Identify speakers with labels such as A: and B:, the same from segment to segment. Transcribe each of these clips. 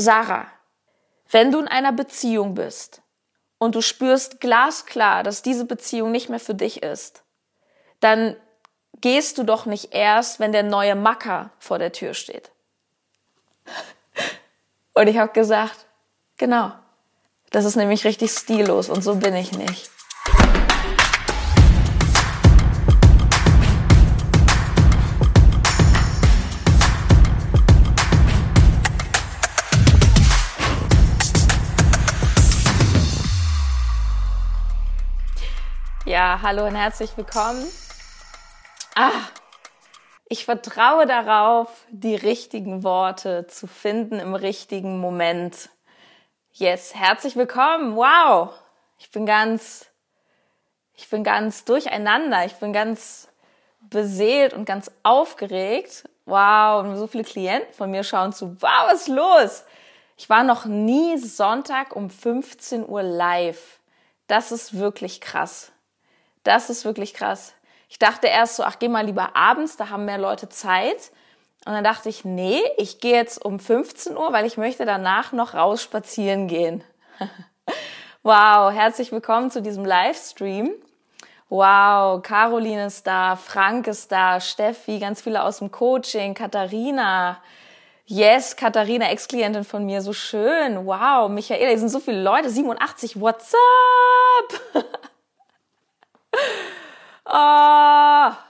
A: Sarah, wenn du in einer Beziehung bist und du spürst glasklar, dass diese Beziehung nicht mehr für dich ist, dann gehst du doch nicht erst, wenn der neue Macker vor der Tür steht. Und ich habe gesagt, genau, das ist nämlich richtig stillos und so bin ich nicht. Ja, hallo und herzlich willkommen. Ah, ich vertraue darauf, die richtigen Worte zu finden im richtigen Moment. Yes, herzlich willkommen. Wow. Ich bin ganz, ich bin ganz durcheinander. Ich bin ganz beseelt und ganz aufgeregt. Wow. Und so viele Klienten von mir schauen zu. Wow, was ist los? Ich war noch nie Sonntag um 15 Uhr live. Das ist wirklich krass. Das ist wirklich krass. Ich dachte erst so, ach, geh mal lieber abends, da haben mehr Leute Zeit. Und dann dachte ich, nee, ich gehe jetzt um 15 Uhr, weil ich möchte danach noch raus spazieren gehen. wow, herzlich willkommen zu diesem Livestream. Wow, Caroline ist da, Frank ist da, Steffi, ganz viele aus dem Coaching, Katharina. Yes, Katharina, Ex-Klientin von mir, so schön. Wow, Michaela, hier sind so viele Leute, 87, what's up? Oh.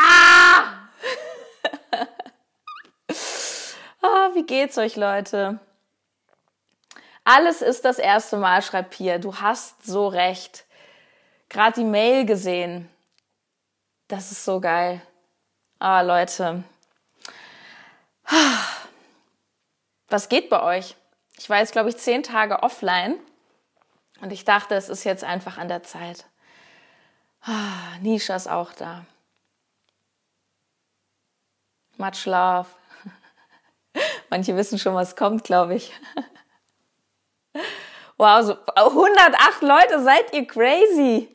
A: Ah! oh, wie geht's euch, Leute? Alles ist das erste Mal, schreibt Pia. Du hast so recht. Gerade die Mail gesehen. Das ist so geil. Ah, Leute. Was geht bei euch? Ich war jetzt, glaube ich, zehn Tage offline und ich dachte, es ist jetzt einfach an der Zeit. Ah, Nisha ist auch da. Much love. Manche wissen schon, was kommt, glaube ich. Wow, so 108 Leute, seid ihr crazy?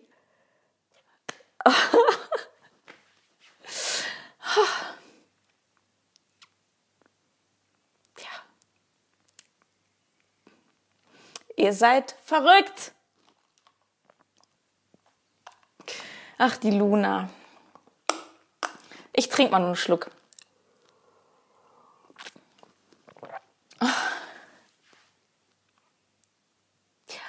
A: Ja. Ihr seid verrückt. Ach, die Luna. Ich trinke mal nur einen Schluck. Ja.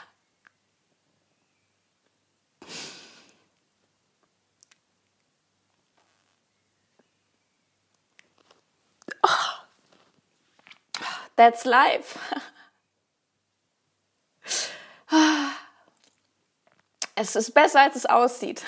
A: That's life. Es ist besser, als es aussieht.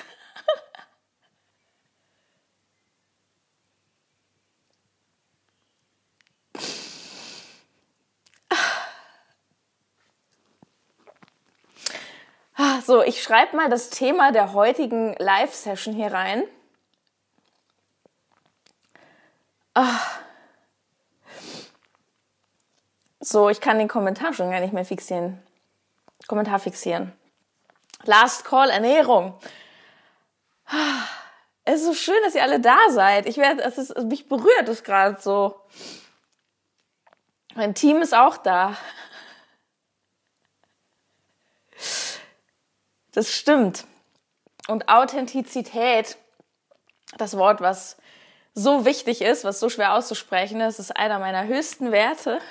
A: So, ich schreibe mal das Thema der heutigen Live-Session hier rein. Ach. So, ich kann den Kommentar schon gar nicht mehr fixieren. Kommentar fixieren. Last Call Ernährung. Es ist so schön, dass ihr alle da seid. Ich werde, es ist, mich berührt es gerade so. Mein Team ist auch da. Das stimmt. Und Authentizität, das Wort, was so wichtig ist, was so schwer auszusprechen ist, ist einer meiner höchsten Werte.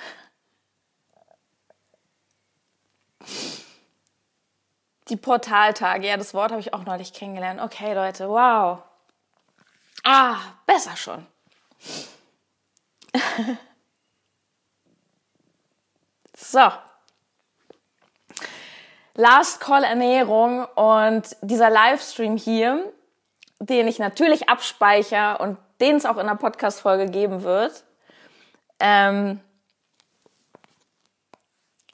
A: Die Portaltage, ja, das Wort habe ich auch neulich kennengelernt. Okay, Leute, wow. Ah, besser schon. so. Last Call Ernährung und dieser Livestream hier, den ich natürlich abspeichere und den es auch in der Podcast-Folge geben wird. Ähm,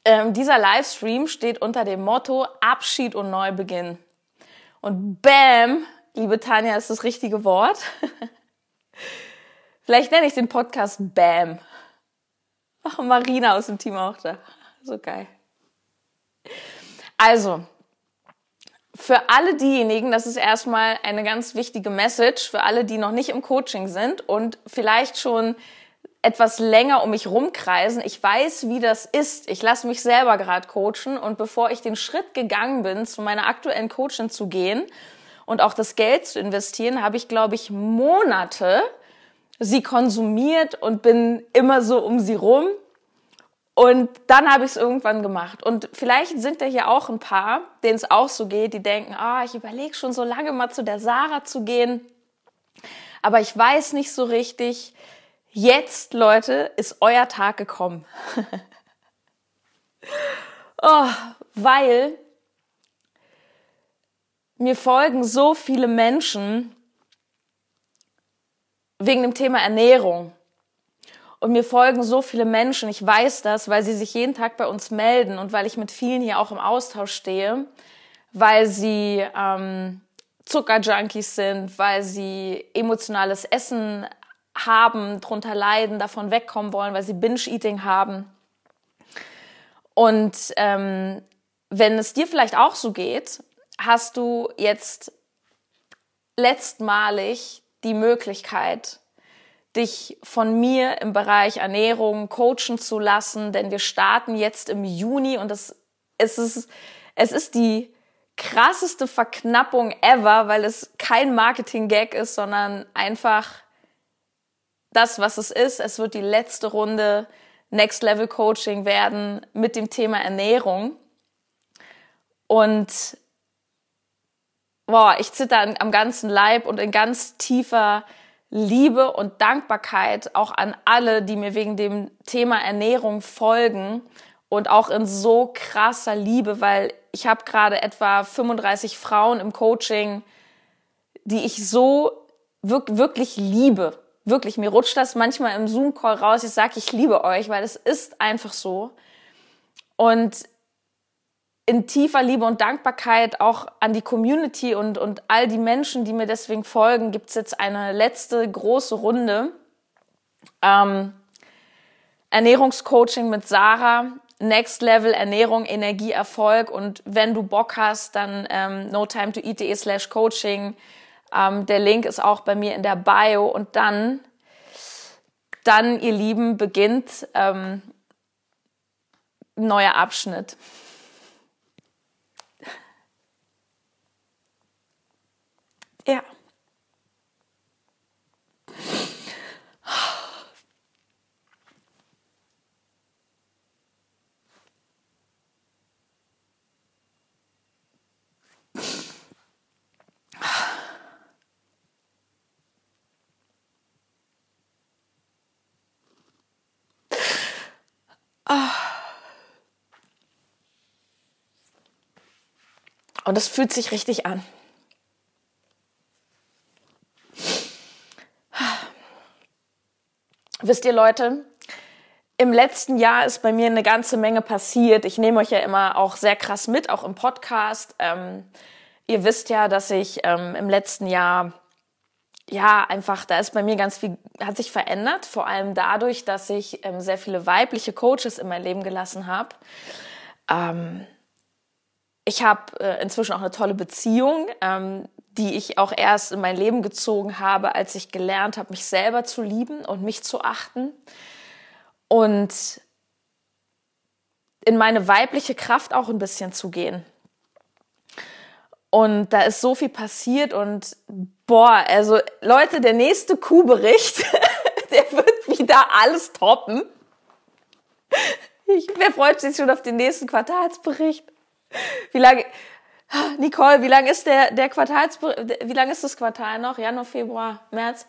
A: ähm, dieser Livestream steht unter dem Motto Abschied und Neubeginn. Und Bam, liebe Tanja, ist das richtige Wort. Vielleicht nenne ich den Podcast Bam. Ach, Marina aus dem Team auch da. So geil. Also, für alle diejenigen, das ist erstmal eine ganz wichtige Message, für alle, die noch nicht im Coaching sind und vielleicht schon etwas länger um mich rumkreisen. Ich weiß, wie das ist. Ich lasse mich selber gerade coachen und bevor ich den Schritt gegangen bin, zu meiner aktuellen Coachin zu gehen und auch das Geld zu investieren, habe ich, glaube ich, Monate sie konsumiert und bin immer so um sie rum. Und dann habe ich es irgendwann gemacht. Und vielleicht sind da hier auch ein paar, denen es auch so geht, die denken, ah, ich überlege schon so lange mal zu der Sarah zu gehen. Aber ich weiß nicht so richtig, Jetzt, Leute, ist euer Tag gekommen. oh, weil mir folgen so viele Menschen wegen dem Thema Ernährung. Und mir folgen so viele Menschen, ich weiß das, weil sie sich jeden Tag bei uns melden und weil ich mit vielen hier auch im Austausch stehe, weil sie ähm, Zuckerjunkies sind, weil sie emotionales Essen haben, drunter leiden, davon wegkommen wollen, weil sie Binge-Eating haben. Und ähm, wenn es dir vielleicht auch so geht, hast du jetzt letztmalig die Möglichkeit, dich von mir im Bereich Ernährung coachen zu lassen, denn wir starten jetzt im Juni und es, es, ist, es ist die krasseste Verknappung ever, weil es kein Marketing-Gag ist, sondern einfach das, was es ist. Es wird die letzte Runde Next Level Coaching werden mit dem Thema Ernährung. Und boah, ich zitter am ganzen Leib und in ganz tiefer Liebe und Dankbarkeit auch an alle, die mir wegen dem Thema Ernährung folgen und auch in so krasser Liebe, weil ich habe gerade etwa 35 Frauen im Coaching, die ich so wirklich liebe wirklich, mir rutscht das manchmal im Zoom-Call raus. Ich sage, ich liebe euch, weil es ist einfach so. Und in tiefer Liebe und Dankbarkeit auch an die Community und, und all die Menschen, die mir deswegen folgen, gibt's jetzt eine letzte große Runde. Ähm, Ernährungscoaching mit Sarah, Next Level Ernährung, Energie, Erfolg. Und wenn du Bock hast, dann ähm, no time to eat slash coaching ähm, der Link ist auch bei mir in der Bio. Und dann, dann, ihr Lieben, beginnt ähm, neuer Abschnitt. Ja. Und es fühlt sich richtig an. Wisst ihr Leute, im letzten Jahr ist bei mir eine ganze Menge passiert. Ich nehme euch ja immer auch sehr krass mit, auch im Podcast. Ähm, ihr wisst ja, dass ich ähm, im letzten Jahr ja, einfach, da ist bei mir ganz viel, hat sich verändert, vor allem dadurch, dass ich ähm, sehr viele weibliche Coaches in mein Leben gelassen habe. Ähm, ich habe äh, inzwischen auch eine tolle Beziehung, ähm, die ich auch erst in mein Leben gezogen habe, als ich gelernt habe, mich selber zu lieben und mich zu achten. Und in meine weibliche Kraft auch ein bisschen zu gehen. Und da ist so viel passiert und boah, also Leute, der nächste Kuhbericht, der wird wieder alles toppen. Ich, wer freut sich schon auf den nächsten Quartalsbericht? Wie lange, Nicole, wie lange ist der, der Quartals, wie lange ist das Quartal noch? Januar, Februar, März,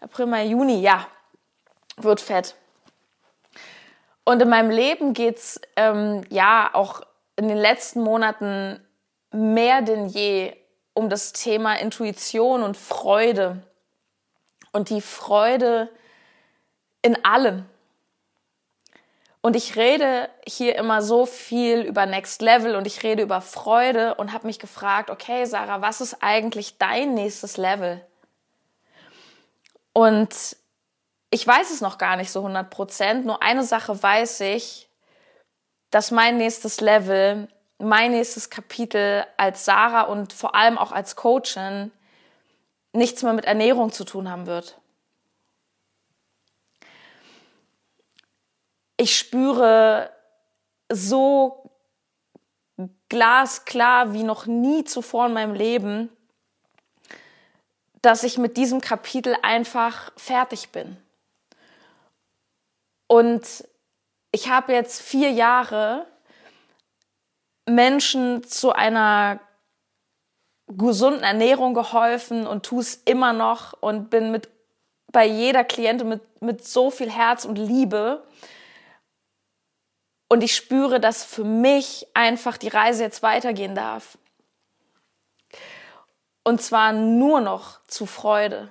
A: April, Mai, Juni, ja. Wird fett. Und in meinem Leben geht's ähm, ja auch in den letzten Monaten mehr denn je um das Thema Intuition und Freude. Und die Freude in allem. Und ich rede hier immer so viel über Next Level und ich rede über Freude und habe mich gefragt, okay, Sarah, was ist eigentlich dein nächstes Level? Und ich weiß es noch gar nicht so 100 Prozent. Nur eine Sache weiß ich, dass mein nächstes Level, mein nächstes Kapitel als Sarah und vor allem auch als Coachin nichts mehr mit Ernährung zu tun haben wird. Ich spüre so glasklar wie noch nie zuvor in meinem Leben, dass ich mit diesem Kapitel einfach fertig bin. Und ich habe jetzt vier Jahre Menschen zu einer gesunden Ernährung geholfen und tue es immer noch und bin mit bei jeder Klientin mit, mit so viel Herz und Liebe. Und ich spüre, dass für mich einfach die Reise jetzt weitergehen darf. Und zwar nur noch zu Freude.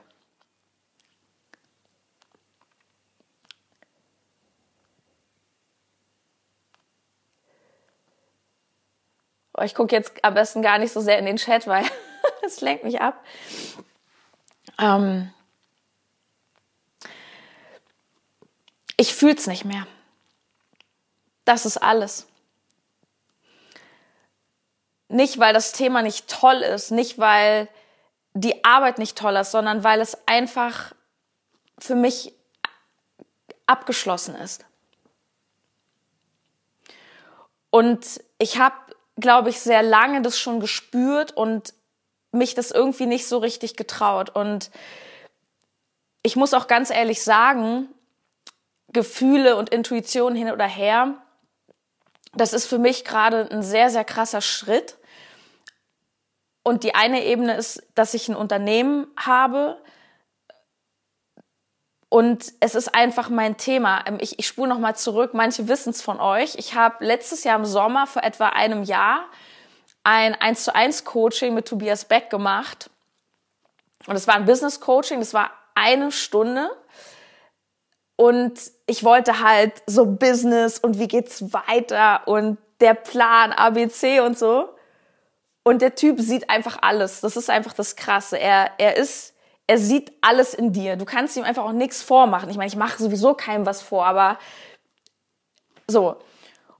A: Oh, ich gucke jetzt am besten gar nicht so sehr in den Chat, weil es lenkt mich ab. Ähm ich fühle es nicht mehr. Das ist alles. Nicht, weil das Thema nicht toll ist, nicht, weil die Arbeit nicht toll ist, sondern weil es einfach für mich abgeschlossen ist. Und ich habe glaube ich, sehr lange das schon gespürt und mich das irgendwie nicht so richtig getraut. Und ich muss auch ganz ehrlich sagen, Gefühle und Intuition hin oder her, das ist für mich gerade ein sehr, sehr krasser Schritt. Und die eine Ebene ist, dass ich ein Unternehmen habe, und es ist einfach mein Thema. Ähm, ich, ich spule nochmal zurück. Manche wissen es von euch. Ich habe letztes Jahr im Sommer vor etwa einem Jahr ein 1 zu 1 Coaching mit Tobias Beck gemacht. Und es war ein Business Coaching. Das war eine Stunde. Und ich wollte halt so Business und wie geht's weiter und der Plan ABC und so. Und der Typ sieht einfach alles. Das ist einfach das Krasse. Er, er ist er sieht alles in dir. Du kannst ihm einfach auch nichts vormachen. Ich meine, ich mache sowieso keinem was vor, aber so.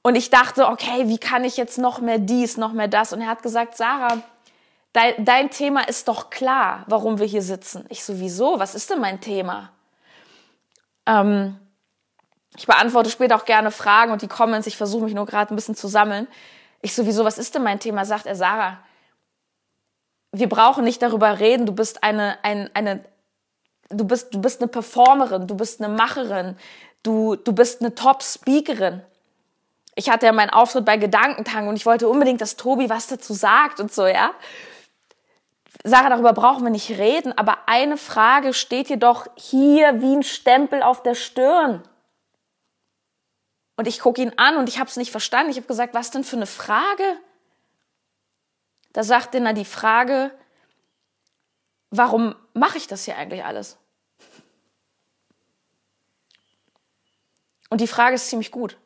A: Und ich dachte, okay, wie kann ich jetzt noch mehr dies, noch mehr das? Und er hat gesagt, Sarah, dein, dein Thema ist doch klar, warum wir hier sitzen. Ich sowieso, was ist denn mein Thema? Ähm, ich beantworte später auch gerne Fragen und die Comments. Ich versuche mich nur gerade ein bisschen zu sammeln. Ich sowieso, was ist denn mein Thema? Sagt er, Sarah, wir brauchen nicht darüber reden, du bist eine, ein, eine, du bist, du bist eine Performerin, du bist eine Macherin, du, du bist eine Top-Speakerin. Ich hatte ja meinen Auftritt bei Gedankentang und ich wollte unbedingt, dass Tobi was dazu sagt und so, ja. Sarah, darüber brauchen wir nicht reden, aber eine Frage steht dir doch hier wie ein Stempel auf der Stirn. Und ich gucke ihn an und ich habe es nicht verstanden. Ich habe gesagt, was denn für eine Frage? Da sagt er die Frage, warum mache ich das hier eigentlich alles? Und die Frage ist ziemlich gut.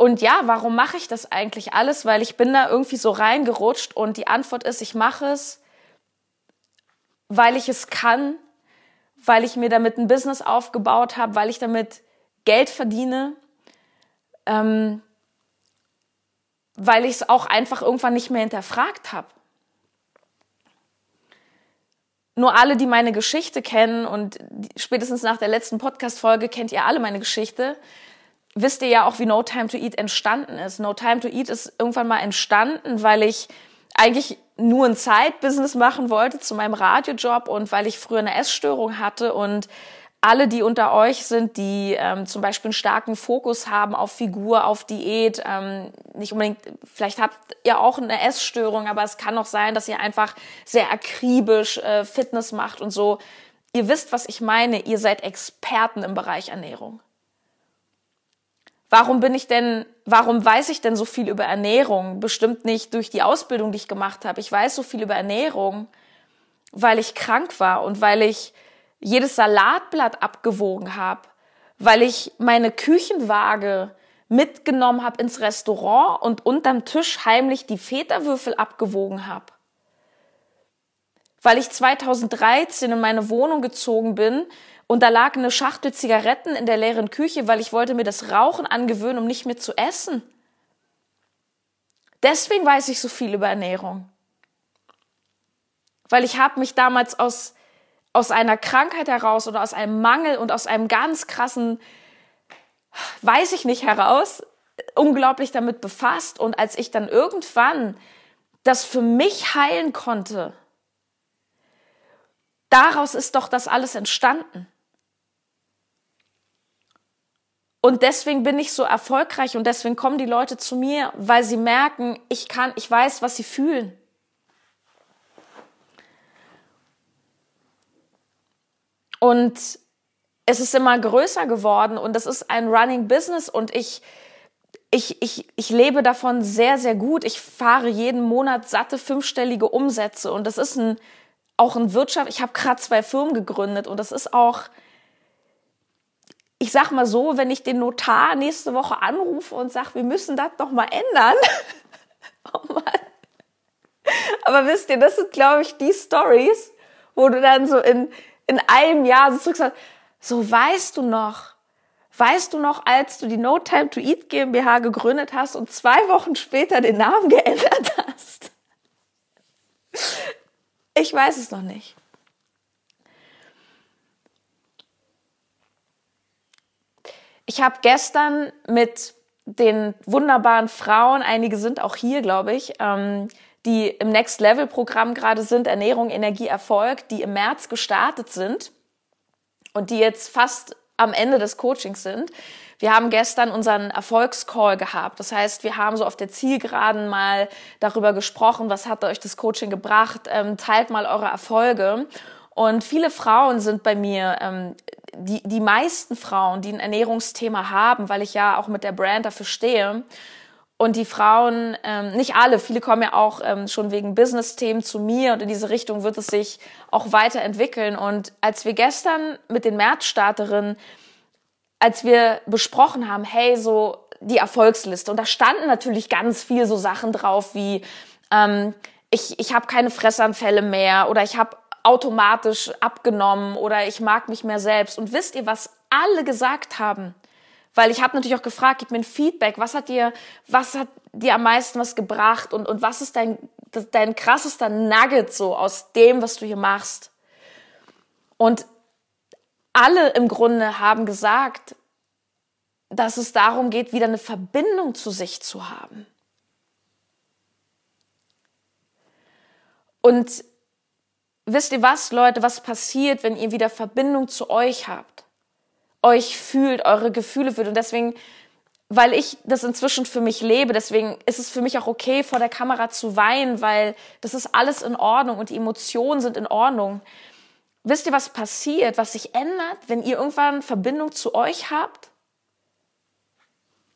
A: Und ja, warum mache ich das eigentlich alles? Weil ich bin da irgendwie so reingerutscht und die Antwort ist, ich mache es, weil ich es kann, weil ich mir damit ein Business aufgebaut habe, weil ich damit Geld verdiene, ähm, weil ich es auch einfach irgendwann nicht mehr hinterfragt habe. Nur alle, die meine Geschichte kennen und spätestens nach der letzten Podcast-Folge kennt ihr alle meine Geschichte, wisst ihr ja auch, wie No Time to Eat entstanden ist. No Time to Eat ist irgendwann mal entstanden, weil ich eigentlich nur ein Zeitbusiness machen wollte zu meinem Radiojob und weil ich früher eine Essstörung hatte und alle, die unter euch sind, die ähm, zum Beispiel einen starken Fokus haben auf Figur, auf Diät, ähm, nicht unbedingt, vielleicht habt ihr auch eine Essstörung, aber es kann auch sein, dass ihr einfach sehr akribisch äh, Fitness macht und so. Ihr wisst, was ich meine. Ihr seid Experten im Bereich Ernährung. Warum bin ich denn, warum weiß ich denn so viel über Ernährung? Bestimmt nicht durch die Ausbildung, die ich gemacht habe. Ich weiß so viel über Ernährung, weil ich krank war und weil ich jedes Salatblatt abgewogen habe, weil ich meine Küchenwaage mitgenommen habe ins Restaurant und unterm Tisch heimlich die Feta-Würfel abgewogen habe. Weil ich 2013 in meine Wohnung gezogen bin und da lag eine Schachtel Zigaretten in der leeren Küche, weil ich wollte mir das Rauchen angewöhnen, um nicht mehr zu essen. Deswegen weiß ich so viel über Ernährung. Weil ich habe mich damals aus aus einer Krankheit heraus oder aus einem Mangel und aus einem ganz krassen, weiß ich nicht heraus, unglaublich damit befasst. Und als ich dann irgendwann das für mich heilen konnte, daraus ist doch das alles entstanden. Und deswegen bin ich so erfolgreich und deswegen kommen die Leute zu mir, weil sie merken, ich kann, ich weiß, was sie fühlen. Und es ist immer größer geworden und es ist ein Running Business und ich, ich, ich, ich lebe davon sehr, sehr gut. Ich fahre jeden Monat satte fünfstellige Umsätze und das ist ein, auch ein Wirtschaft. Ich habe gerade zwei Firmen gegründet und das ist auch, ich sag mal so, wenn ich den Notar nächste Woche anrufe und sage, wir müssen das doch mal ändern. oh Mann. Aber wisst ihr, das sind, glaube ich, die Stories, wo du dann so in, in einem Jahr so zurück so weißt du noch, weißt du noch, als du die No Time to Eat GmbH gegründet hast und zwei Wochen später den Namen geändert hast? Ich weiß es noch nicht. Ich habe gestern mit den wunderbaren Frauen, einige sind auch hier, glaube ich, ähm, die im Next Level Programm gerade sind, Ernährung, Energie, Erfolg, die im März gestartet sind und die jetzt fast am Ende des Coachings sind. Wir haben gestern unseren Erfolgscall gehabt. Das heißt, wir haben so auf der Zielgeraden mal darüber gesprochen, was hat euch das Coaching gebracht, ähm, teilt mal eure Erfolge. Und viele Frauen sind bei mir, ähm, die, die meisten Frauen, die ein Ernährungsthema haben, weil ich ja auch mit der Brand dafür stehe, und die Frauen, ähm, nicht alle, viele kommen ja auch ähm, schon wegen Business-Themen zu mir und in diese Richtung wird es sich auch weiterentwickeln. Und als wir gestern mit den Märzstarterinnen, als wir besprochen haben, hey, so die Erfolgsliste, und da standen natürlich ganz viel so Sachen drauf wie, ähm, ich, ich habe keine Fressanfälle mehr oder ich habe automatisch abgenommen oder ich mag mich mehr selbst. Und wisst ihr, was alle gesagt haben? Weil ich habe natürlich auch gefragt, gib mir ein Feedback, was hat dir, was hat dir am meisten was gebracht und, und was ist dein, dein krassester Nugget so aus dem, was du hier machst? Und alle im Grunde haben gesagt, dass es darum geht, wieder eine Verbindung zu sich zu haben. Und wisst ihr was, Leute, was passiert, wenn ihr wieder Verbindung zu euch habt? euch fühlt, eure Gefühle fühlt. Und deswegen, weil ich das inzwischen für mich lebe, deswegen ist es für mich auch okay, vor der Kamera zu weinen, weil das ist alles in Ordnung und die Emotionen sind in Ordnung. Wisst ihr, was passiert, was sich ändert, wenn ihr irgendwann Verbindung zu euch habt?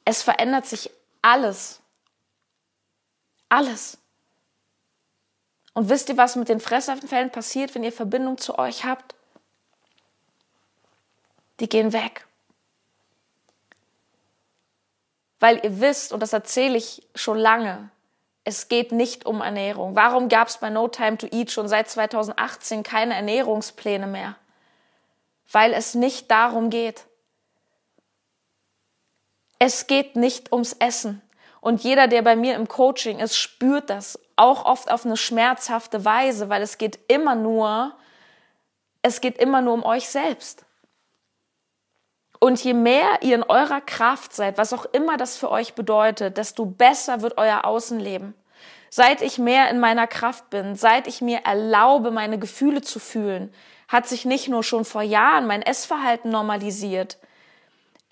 A: Es verändert sich alles. Alles. Und wisst ihr, was mit den fresshaften Fällen passiert, wenn ihr Verbindung zu euch habt? die gehen weg. Weil ihr wisst, und das erzähle ich schon lange, es geht nicht um Ernährung. Warum gab es bei No Time to Eat schon seit 2018 keine Ernährungspläne mehr? Weil es nicht darum geht. Es geht nicht ums Essen. Und jeder, der bei mir im Coaching ist, spürt das auch oft auf eine schmerzhafte Weise, weil es geht immer nur, es geht immer nur um euch selbst. Und je mehr ihr in eurer Kraft seid, was auch immer das für euch bedeutet, desto besser wird euer Außenleben. Seit ich mehr in meiner Kraft bin, seit ich mir erlaube, meine Gefühle zu fühlen, hat sich nicht nur schon vor Jahren mein Essverhalten normalisiert.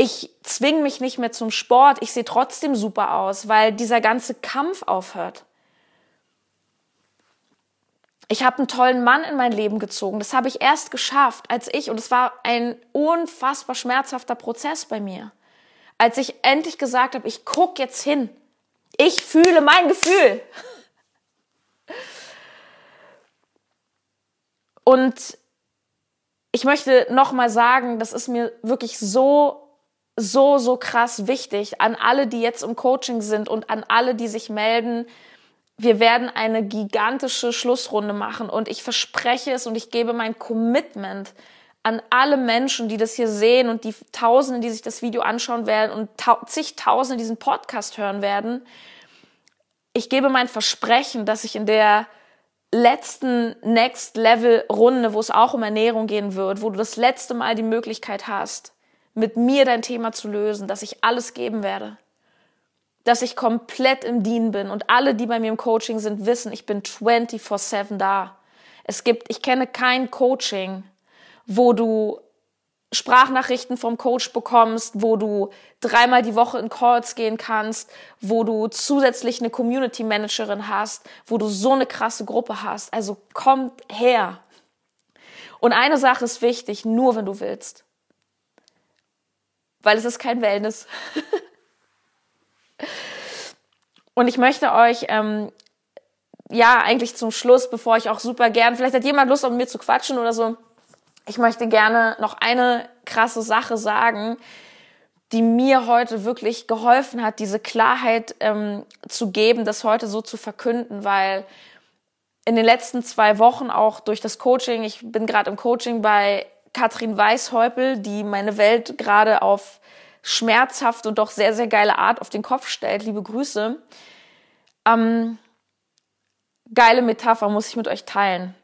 A: Ich zwing mich nicht mehr zum Sport, ich sehe trotzdem super aus, weil dieser ganze Kampf aufhört. Ich habe einen tollen Mann in mein Leben gezogen. Das habe ich erst geschafft, als ich, und es war ein unfassbar schmerzhafter Prozess bei mir, als ich endlich gesagt habe, ich guck jetzt hin. Ich fühle mein Gefühl. Und ich möchte nochmal sagen, das ist mir wirklich so, so, so krass wichtig an alle, die jetzt im Coaching sind und an alle, die sich melden wir werden eine gigantische Schlussrunde machen und ich verspreche es und ich gebe mein Commitment an alle Menschen, die das hier sehen und die Tausende, die sich das Video anschauen werden und zigtausende diesen Podcast hören werden. Ich gebe mein Versprechen, dass ich in der letzten Next Level Runde, wo es auch um Ernährung gehen wird, wo du das letzte Mal die Möglichkeit hast, mit mir dein Thema zu lösen, dass ich alles geben werde. Dass ich komplett im Dienen bin und alle, die bei mir im Coaching sind, wissen, ich bin 24/7 da. Es gibt, ich kenne kein Coaching, wo du Sprachnachrichten vom Coach bekommst, wo du dreimal die Woche in Calls gehen kannst, wo du zusätzlich eine Community Managerin hast, wo du so eine krasse Gruppe hast. Also kommt her. Und eine Sache ist wichtig, nur wenn du willst. Weil es ist kein Wellness. Und ich möchte euch, ähm, ja, eigentlich zum Schluss, bevor ich auch super gern, vielleicht hat jemand Lust, mit mir zu quatschen oder so, ich möchte gerne noch eine krasse Sache sagen, die mir heute wirklich geholfen hat, diese Klarheit ähm, zu geben, das heute so zu verkünden, weil in den letzten zwei Wochen auch durch das Coaching, ich bin gerade im Coaching bei Katrin Weishäupel, die meine Welt gerade auf schmerzhaft und doch sehr, sehr geile Art auf den Kopf stellt. Liebe Grüße. Ähm, geile Metapher muss ich mit euch teilen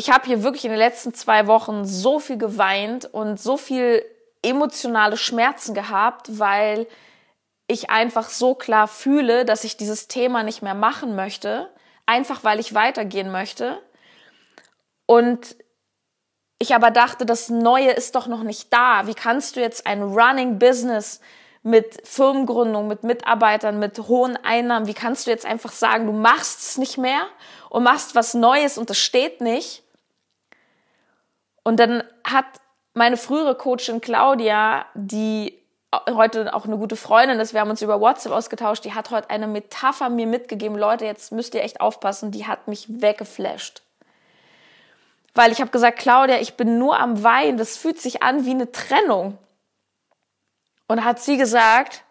A: ich habe hier wirklich in den letzten zwei Wochen so viel geweint und so viel emotionale Schmerzen gehabt, weil ich einfach so klar fühle, dass ich dieses Thema nicht mehr machen möchte, einfach weil ich weitergehen möchte. Und ich aber dachte, das Neue ist doch noch nicht da. Wie kannst du jetzt ein Running Business mit Firmengründung, mit Mitarbeitern, mit hohen Einnahmen, wie kannst du jetzt einfach sagen, du machst es nicht mehr und machst was Neues und das steht nicht? Und dann hat meine frühere Coachin Claudia, die heute auch eine gute Freundin ist, wir haben uns über WhatsApp ausgetauscht, die hat heute eine Metapher mir mitgegeben. Leute, jetzt müsst ihr echt aufpassen, die hat mich weggeflasht. Weil ich habe gesagt, Claudia, ich bin nur am Weinen, das fühlt sich an wie eine Trennung. Und hat sie gesagt,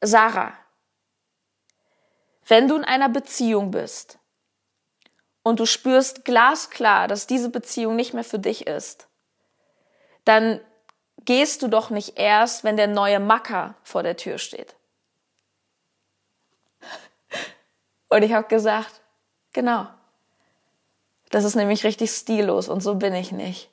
A: Sarah, wenn du in einer Beziehung bist und du spürst glasklar, dass diese Beziehung nicht mehr für dich ist, dann gehst du doch nicht erst, wenn der neue Macker vor der Tür steht. Und ich habe gesagt, genau. Das ist nämlich richtig stillos und so bin ich nicht.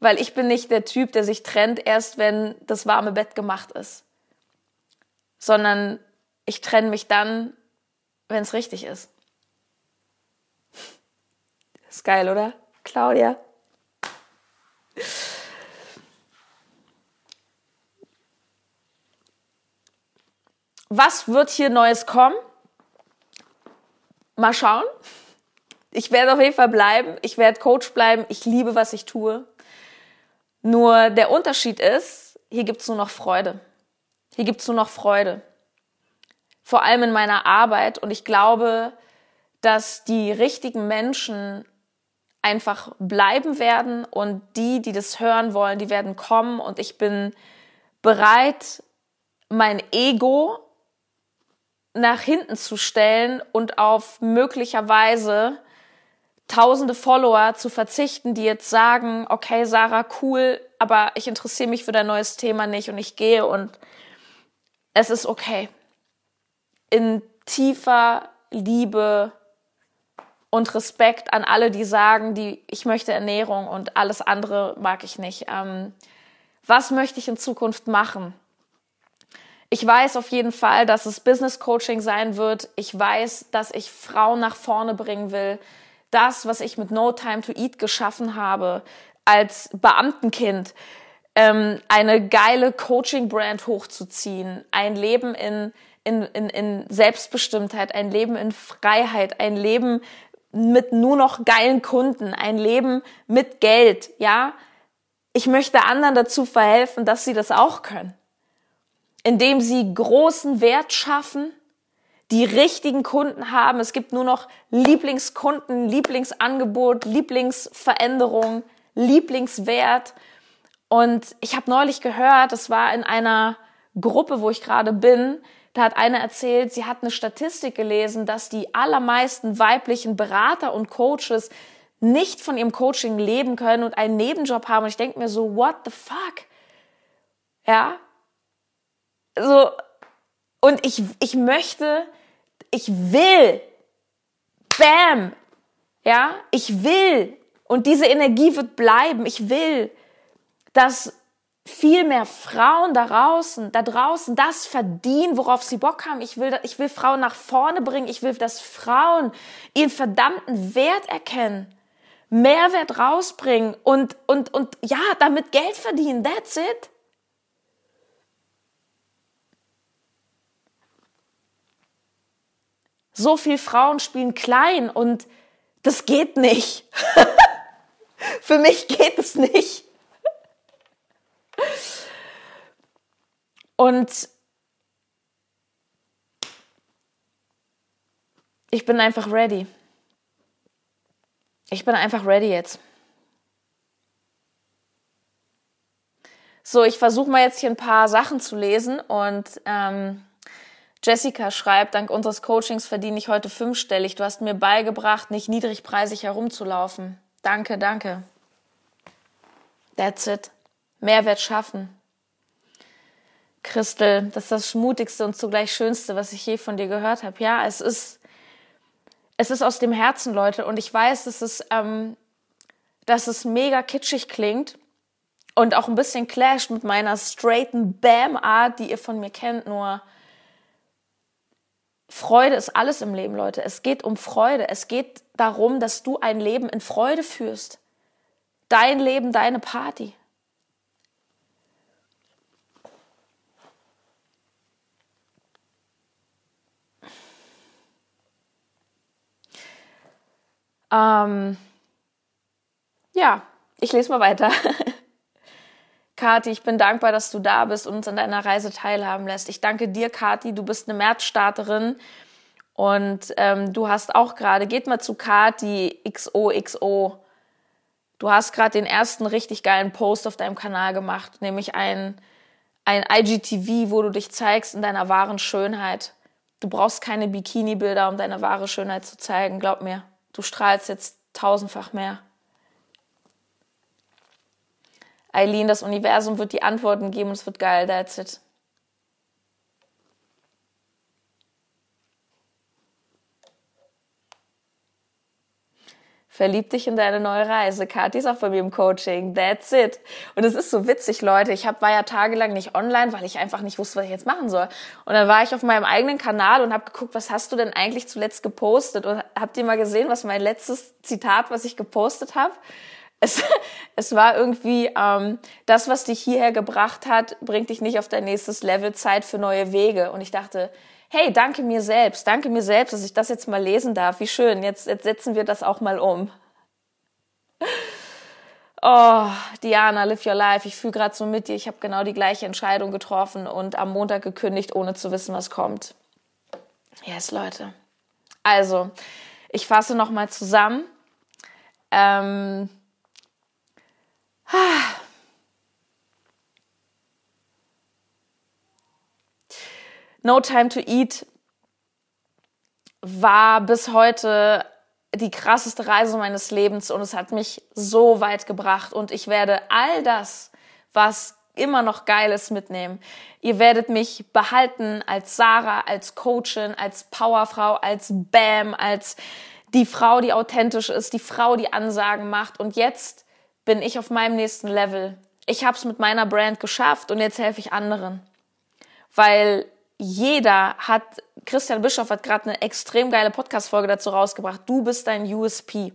A: Weil ich bin nicht der Typ, der sich trennt erst, wenn das warme Bett gemacht ist. Sondern ich trenne mich dann, wenn es richtig ist. Ist geil, oder? Claudia? Was wird hier Neues kommen? Mal schauen. Ich werde auf jeden Fall bleiben. Ich werde Coach bleiben. Ich liebe, was ich tue. Nur der Unterschied ist, hier gibt's nur noch Freude. Hier gibt's nur noch Freude vor allem in meiner Arbeit. Und ich glaube, dass die richtigen Menschen einfach bleiben werden und die, die das hören wollen, die werden kommen und ich bin bereit, mein Ego nach hinten zu stellen und auf möglicherweise tausende Follower zu verzichten, die jetzt sagen, okay, Sarah, cool, aber ich interessiere mich für dein neues Thema nicht und ich gehe und es ist okay in tiefer Liebe und Respekt an alle, die sagen, die, ich möchte Ernährung und alles andere mag ich nicht. Ähm, was möchte ich in Zukunft machen? Ich weiß auf jeden Fall, dass es Business Coaching sein wird. Ich weiß, dass ich Frauen nach vorne bringen will. Das, was ich mit No Time to Eat geschaffen habe, als Beamtenkind, ähm, eine geile Coaching-Brand hochzuziehen, ein Leben in in, in, in Selbstbestimmtheit, ein Leben in Freiheit, ein Leben mit nur noch geilen Kunden, ein Leben mit Geld, ja. Ich möchte anderen dazu verhelfen, dass sie das auch können. Indem sie großen Wert schaffen, die richtigen Kunden haben. Es gibt nur noch Lieblingskunden, Lieblingsangebot, Lieblingsveränderung, Lieblingswert. Und ich habe neulich gehört, das war in einer Gruppe, wo ich gerade bin, da hat eine erzählt, sie hat eine Statistik gelesen, dass die allermeisten weiblichen Berater und Coaches nicht von ihrem Coaching leben können und einen Nebenjob haben. Und ich denke mir so, what the fuck? Ja? So, Und ich, ich möchte, ich will, bam, ja, ich will, und diese Energie wird bleiben, ich will, dass viel mehr Frauen da draußen, da draußen das verdienen, worauf sie Bock haben. Ich will, ich will Frauen nach vorne bringen. Ich will, dass Frauen ihren verdammten Wert erkennen, Mehrwert rausbringen und, und, und ja, damit Geld verdienen. That's it. So viel Frauen spielen klein und das geht nicht. Für mich geht es nicht. Und ich bin einfach ready. Ich bin einfach ready jetzt. So, ich versuche mal jetzt hier ein paar Sachen zu lesen und ähm, Jessica schreibt, dank unseres Coachings verdiene ich heute fünfstellig. Du hast mir beigebracht, nicht niedrigpreisig herumzulaufen. Danke, danke. That's it. Mehrwert schaffen. Christel, das ist das Mutigste und zugleich Schönste, was ich je von dir gehört habe. Ja, es ist, es ist aus dem Herzen, Leute. Und ich weiß, dass es, ähm, dass es mega kitschig klingt und auch ein bisschen clasht mit meiner straighten Bam-Art, die ihr von mir kennt. Nur Freude ist alles im Leben, Leute. Es geht um Freude. Es geht darum, dass du ein Leben in Freude führst. Dein Leben, deine Party. Ähm, ja, ich lese mal weiter. Kathi, ich bin dankbar, dass du da bist und uns an deiner Reise teilhaben lässt. Ich danke dir, Kathi. Du bist eine Märzstarterin und ähm, du hast auch gerade, geht mal zu Kathi XOXO. Du hast gerade den ersten richtig geilen Post auf deinem Kanal gemacht, nämlich ein, ein IGTV, wo du dich zeigst in deiner wahren Schönheit. Du brauchst keine Bikini-Bilder, um deine wahre Schönheit zu zeigen, glaub mir. Du strahlst jetzt tausendfach mehr. Eileen, das Universum wird die Antworten geben und es wird geil, that's it. Verlieb dich in deine neue Reise. Kathi ist auch bei mir im Coaching. That's it. Und es ist so witzig, Leute. Ich hab, war ja tagelang nicht online, weil ich einfach nicht wusste, was ich jetzt machen soll. Und dann war ich auf meinem eigenen Kanal und habe geguckt, was hast du denn eigentlich zuletzt gepostet? Und habt ihr mal gesehen, was mein letztes Zitat, was ich gepostet habe? Es, es war irgendwie, ähm, das, was dich hierher gebracht hat, bringt dich nicht auf dein nächstes Level. Zeit für neue Wege. Und ich dachte, hey, danke mir selbst, danke mir selbst, dass ich das jetzt mal lesen darf. Wie schön, jetzt, jetzt setzen wir das auch mal um. Oh, Diana, live your life. Ich fühle gerade so mit dir. Ich habe genau die gleiche Entscheidung getroffen und am Montag gekündigt, ohne zu wissen, was kommt. Yes, Leute. Also, ich fasse noch mal zusammen. Ähm, No Time to Eat war bis heute die krasseste Reise meines Lebens und es hat mich so weit gebracht und ich werde all das, was immer noch geil ist, mitnehmen. Ihr werdet mich behalten als Sarah, als Coachin, als Powerfrau, als Bam, als die Frau, die authentisch ist, die Frau, die Ansagen macht und jetzt bin ich auf meinem nächsten Level. Ich habe es mit meiner Brand geschafft und jetzt helfe ich anderen. Weil jeder hat, Christian Bischoff hat gerade eine extrem geile Podcast-Folge dazu rausgebracht. Du bist dein USP.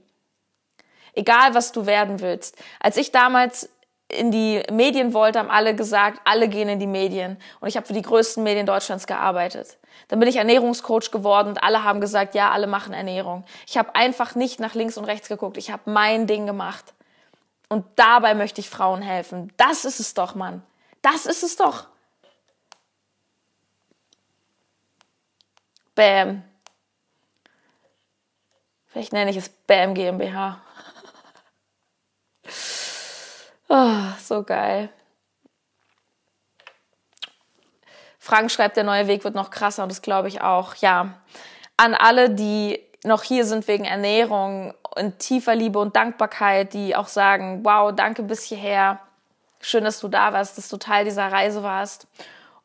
A: Egal, was du werden willst. Als ich damals in die Medien wollte, haben alle gesagt, alle gehen in die Medien. Und ich habe für die größten Medien Deutschlands gearbeitet. Dann bin ich Ernährungscoach geworden und alle haben gesagt, ja, alle machen Ernährung. Ich habe einfach nicht nach links und rechts geguckt. Ich habe mein Ding gemacht. Und dabei möchte ich Frauen helfen. Das ist es doch, Mann. Das ist es doch. Bam. Vielleicht nenne ich es Bam GmbH. oh, so geil. Frank schreibt, der neue Weg wird noch krasser und das glaube ich auch. Ja, an alle, die noch hier sind wegen Ernährung und tiefer Liebe und Dankbarkeit, die auch sagen, wow, danke bis hierher. Schön, dass du da warst, dass du Teil dieser Reise warst.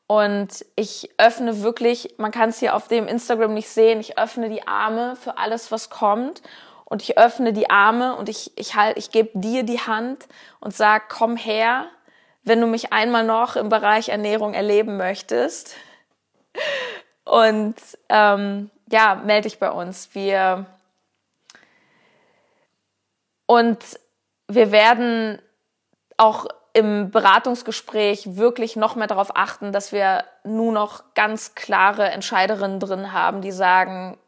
A: Und ich öffne wirklich, man kann es hier auf dem Instagram nicht sehen, ich öffne die Arme für alles, was kommt. Und ich öffne die Arme und ich, ich halt, ich gebe dir die Hand und sag, komm her, wenn du mich einmal noch im Bereich Ernährung erleben möchtest. Und ähm, ja, melde dich bei uns. Wir und wir werden auch im Beratungsgespräch wirklich noch mehr darauf achten, dass wir nur noch ganz klare Entscheiderinnen drin haben, die sagen,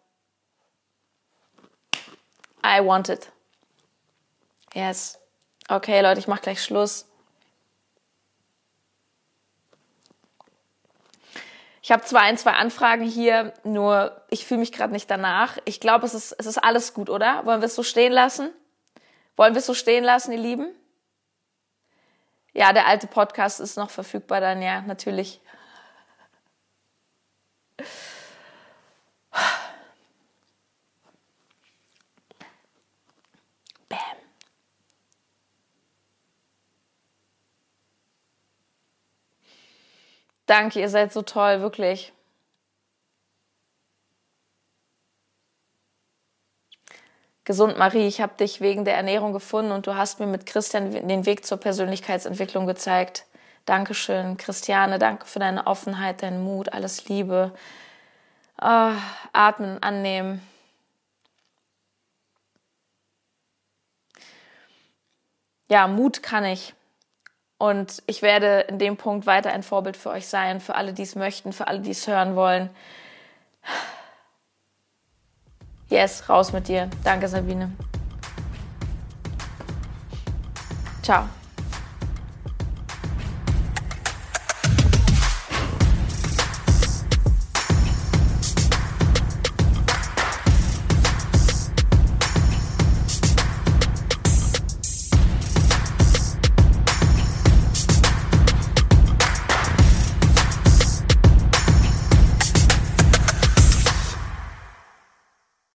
A: I want it. Yes. Okay, Leute, ich mache gleich Schluss. Ich habe zwar ein, zwei Anfragen hier, nur ich fühle mich gerade nicht danach. Ich glaube, es ist, es ist alles gut, oder? Wollen wir es so stehen lassen? Wollen wir es so stehen lassen, ihr Lieben? Ja, der alte Podcast ist noch verfügbar dann, ja, natürlich. Bam. Danke, ihr seid so toll, wirklich. Gesund Marie, ich habe dich wegen der Ernährung gefunden und du hast mir mit Christian den Weg zur Persönlichkeitsentwicklung gezeigt. Dankeschön, Christiane, danke für deine Offenheit, deinen Mut, alles Liebe. Oh, atmen, annehmen. Ja, Mut kann ich. Und ich werde in dem Punkt weiter ein Vorbild für euch sein, für alle, die es möchten, für alle, die es hören wollen. Yes, raus mit dir. Danke, Sabine. Ciao.